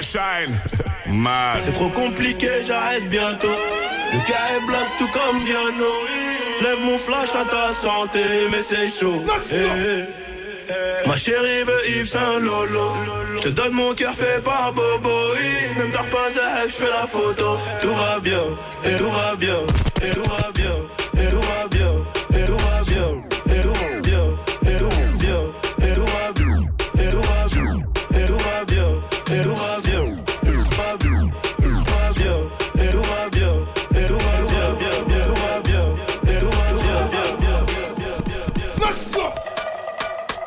Shine. Man. C'est trop compliqué, j'arrête bientôt. Le cas est blanc tout comme Viano. J'lève mon flash à ta santé, mais c'est chaud. Eh, eh, eh. Ma chérie veut Yves Saint Lolo. Je donne mon cœur fait par Bobo. Même pas je fais la photo. Tout va bien, tout va bien, tout va bien,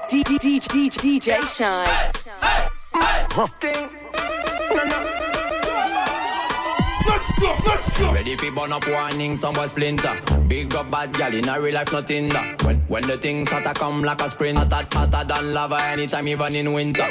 DJ, DJ Shynn. Ready for burn up warning, some boy splinter. Big up bad gal in a real life, nothing that. When when the things hotter come like a spring, hotter, hotter than lava anytime, even in winter.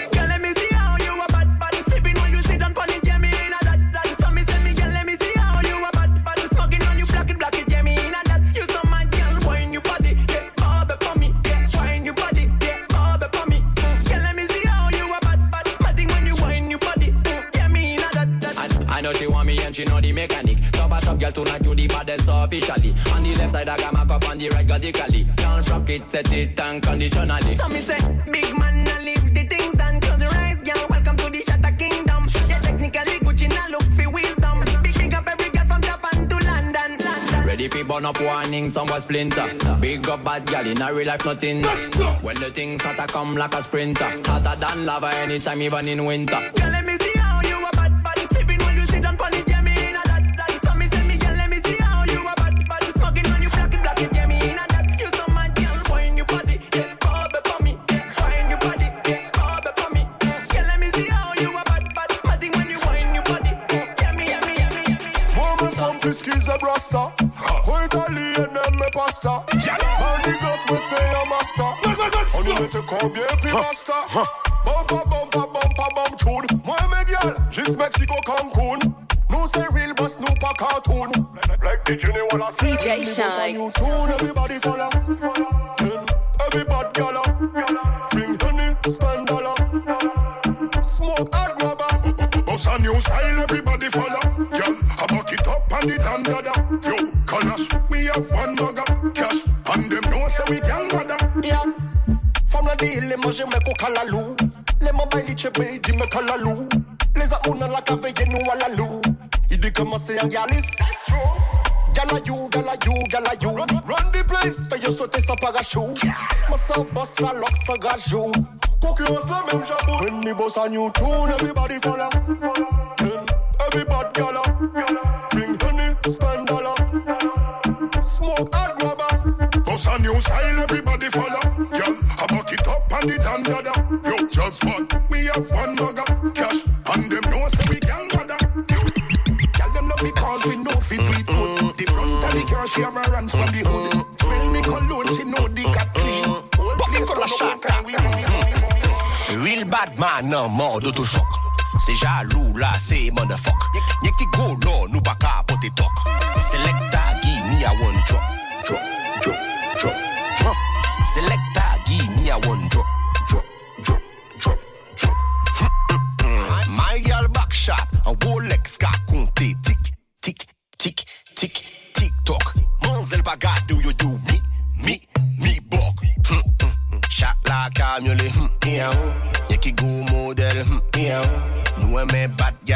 Officially. On the left side, I got my cup on the right, radically. Can't rock it, set it unconditionally. So me say, big man, I leave the things done. Close your eyes, girl. Welcome to the Shatter Kingdom. Yeah, technically Gucci, now look for wisdom. Big up every girl from Japan to London. London. Ready for burn up warning, some was splinter. Big up bad gal in a real life, nothing. When the things hotter come like a sprinter. Hotter than lava anytime, even in winter. Girl, Fiski's a brasta. Who Italian and me pasta. And the girls me say a master. On you te combien puis basta. Bumpa, bumpa, bumpa, bum tune. Moi mes gal, juste Mexico, Cancun. Nous c'est real boss, nous pas cartoon. Like the Jenny wanna see. DJ Shynn. New tune, everybody follow. Then everybody gala. Drink honey, spend dollar. Smoke hard grabber. Boss a new style, everybody and it and dada. Yo, Kalash, we have one bugger. Cash, and them know say we can bother. Yeah. From the deal, les manger me coca la lou. Les mobiles les chebe, dis me cala lou. Les amours la cave, y'a nous à la lou. Il dit comment c'est un galis. Gala you, gala you, gala you. Run, run the place. Fais yo sauter sans parachute. Ça boss, ça lock, ça gajou. Concurrence la même jabot. When me boss a new tune, everybody follow. Then everybody gala. Drink Just what? We have one bugger. Cash, and them know say we can bother. Girl them love because we know fi do it good. The front of the car she have her hands from the hood. Smell me cologne, she know the cat clean. But the color shot Real bad man nan mode autochoc Se jalou la se motherfuck Nye ki go no nou pa ka pote tok Selecta give me a one drop Drop, drop, drop, drop Selecta give me a one drop,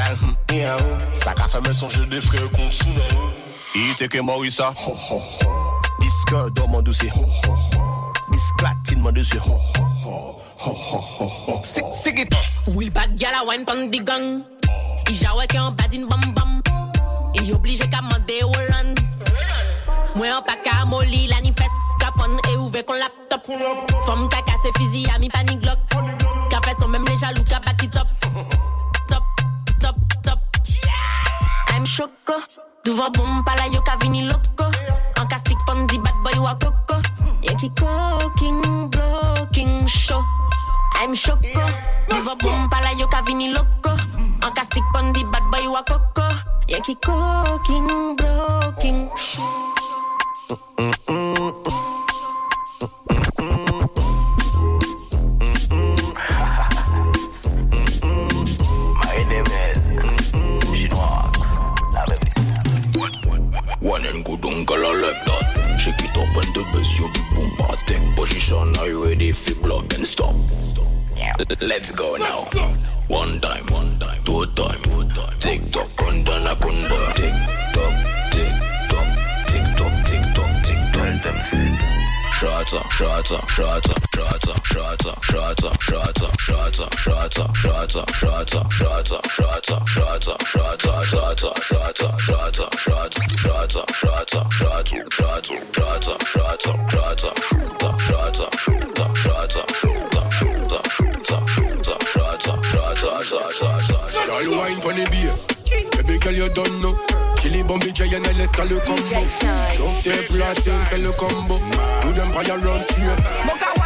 mal Ça qu'a fait me songer des frères contre sous Il était que Maurice Disque dans mon dossier Disclatine mon dossier C'est qui ton Will bad gal a wine pan di gang. Il jawe que en badin bam bam. Il oblige qu'à m'en dé Holland Moi en pas qu'à moli la ni Qu'à fon et ouvert qu'on laptop. Femme qu'à casse fizi a mi panic lock Qu'à fait son même les jaloux qu'à back it up choco. Duvo boom pala yo ka vini loco. An ka stick pon di bad boy wa coco. Ye ki cooking, blocking show. I'm choco. Duvo boom pala yo ka vini loco. An ka stick pon di bad boy wa coco. Ye ki cooking, blocking show. Shake it up and the bass, you be boom bar. Take position, are you ready for block and stop? Let's go now. Let's go. One time, one time, two time, two time. Tick tock, kundana kunda. Tick tock, tick tock, tick tock, tick tock, tick tock. Shots up, shots up, shots up. Girl, you wine pon the bass. Baby girl, you don't know. Chili le combo. Chauffe tes platines, fais combo. Nous them fire.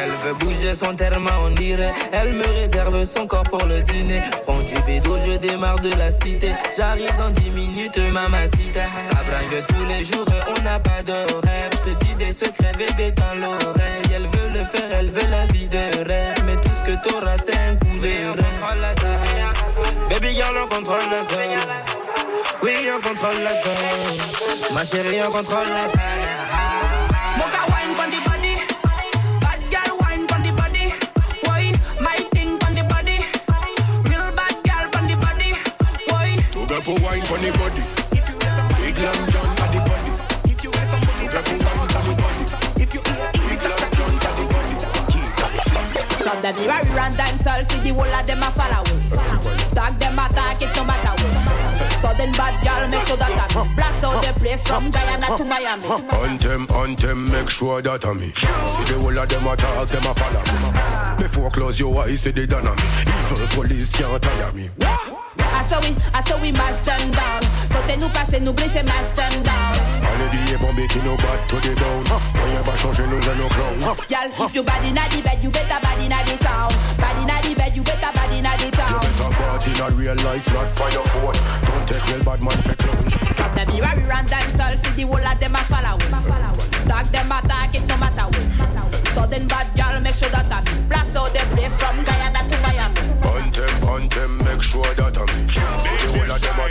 Elle veut bouger son terme, on dirait. Elle me réserve son corps pour le dîner. Prends du bédo, je démarre de la cité. J'arrive dans 10 minutes, mamacita. Ça bringue tous les jours, on n'a pas d'horaire. Je te dis des secrets, bébé, dans l'oreille. Elle veut le contrôle la zone. Oui, on contrôle la zone. Ma chérie, on contrôle la zone. Boca wine pon the body. Bad girl wine pon the body. Why? My thing pon the body. Real bad girl pon the body. Why? To get for wine for the body. Big Long From the mirror, we run dancehall, see the whole of them a follow. Tag them attack, it no matter what. Sudden bad girl, make sure that I blast out the place from Guyana to Miami. Anthem, anthem, make sure that I'm me. See the whole of them attack, them a follow me. Before close your eyes, see they done on me. Evil police can't tire me. I saw we, I saw we mash them down. Côté nous passer, nous blécher, mash them down. Allez billets bombés qui nous battent to the down. Rien va changer, nous allons nos clowns. Y'all, if you bad inna the bed, you better bad inna the a real life, not by your phone. Don't take real bad man for clown. From the mirror, we run dancehall, see the whole of them a follow. Tag them attack, it no matter what. Sudden bad girl, make sure that I blast out the place from Guyana to Miami. Anthem, anthem, make sure that I'm me. See the whole of them a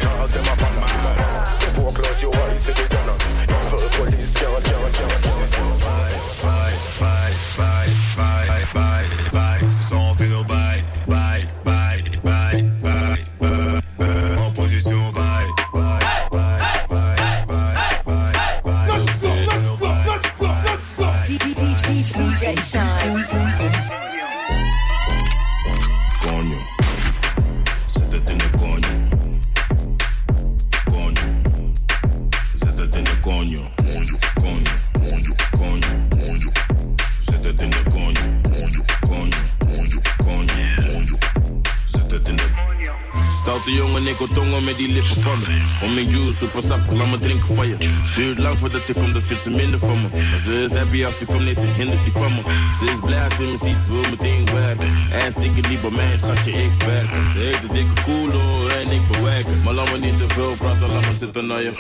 Stoute jongen, ik wil tongen met die lippen van me. Om juice, super sap, laat me drinken van je. Duurt lang voordat ik kom, dan vindt ze minder van me. Maar ze is happy als ze komt, nee, ze hindert die van me. Ze is blij als ze me ziet, ze wil meteen werken. En dikke niet bij mij, schatje, ik werk. Ze heeft een dikke koelo en ik bewerk. Maar laat me niet te veel praten, laat me zitten naar je.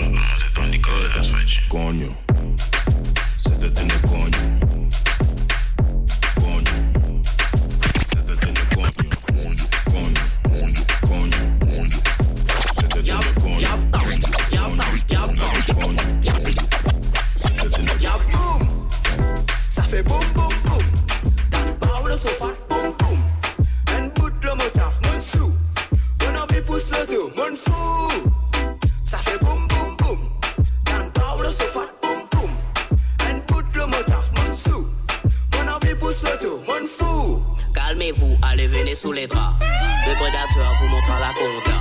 Coño. Zet het in de coño. Fait boum boum boum. Dan parle so fat boum boum. En bout le motaf mon sou. Mon envie pousse le dos, mon fou. Ça fait boum boum boum. Dan parle so fat boum boum. En bout le motaf mon sou. Mon envie pousse le dos, mon fou. Calmez-vous, allez venez sous les draps. Le prédateur vous montrera la compta.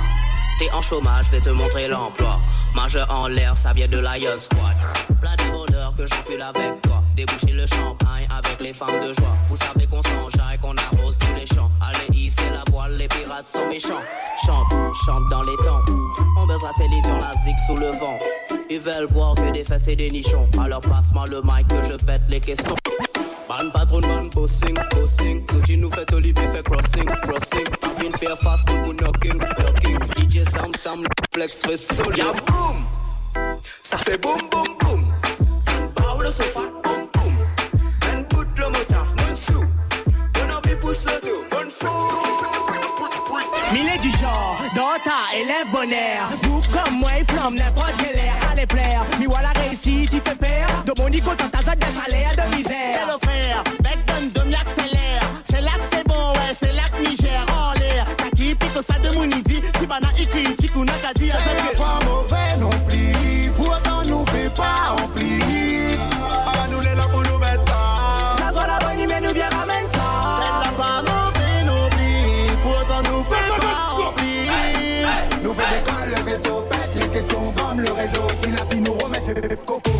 T'es en chômage, vais te montrer l'emploi. Majeur en l'air, ça vient de Lion Squad. Plein de bonheur que j'encule avec. Déboucher le champagne avec les femmes de joie. Vous savez qu'on s'enjaille, qu'on arrose tous les champs. Allez, hisser la voile, les pirates sont méchants. Chante, chante dans les temps. On baisera ses lisions, la zig sous le vent. Ils veulent voir que des fesses et des nichons. Alors passe-moi le mic que je pète les caissons. Man patron man bossing, bossing Soji nous fait Olivier fait crossing, crossing Vin faire face nous knocking, knocking DJ Sam Sam flex fait solo Ya boum, ça fait boum boum boum. Parle so fat boum sous. Bonne envie pousse bonne fou. Millet du genre, dans ta élève bonheur. Vous comme moi, flamme n'importe quel air. Allez plaire, mi voilà réussite, il fait peur. De mon icône, t'as ta d'être salaire de misère. Quel offert, Becton, demi accélère. C'est là que c'est bon, ouais, c'est là que Niger en l'air. T'as qui pique ça de mon idi, si bana ikri, tikuna, t'as dit à C'est pas mauvais non plus, pourtant nous fait pas en pli.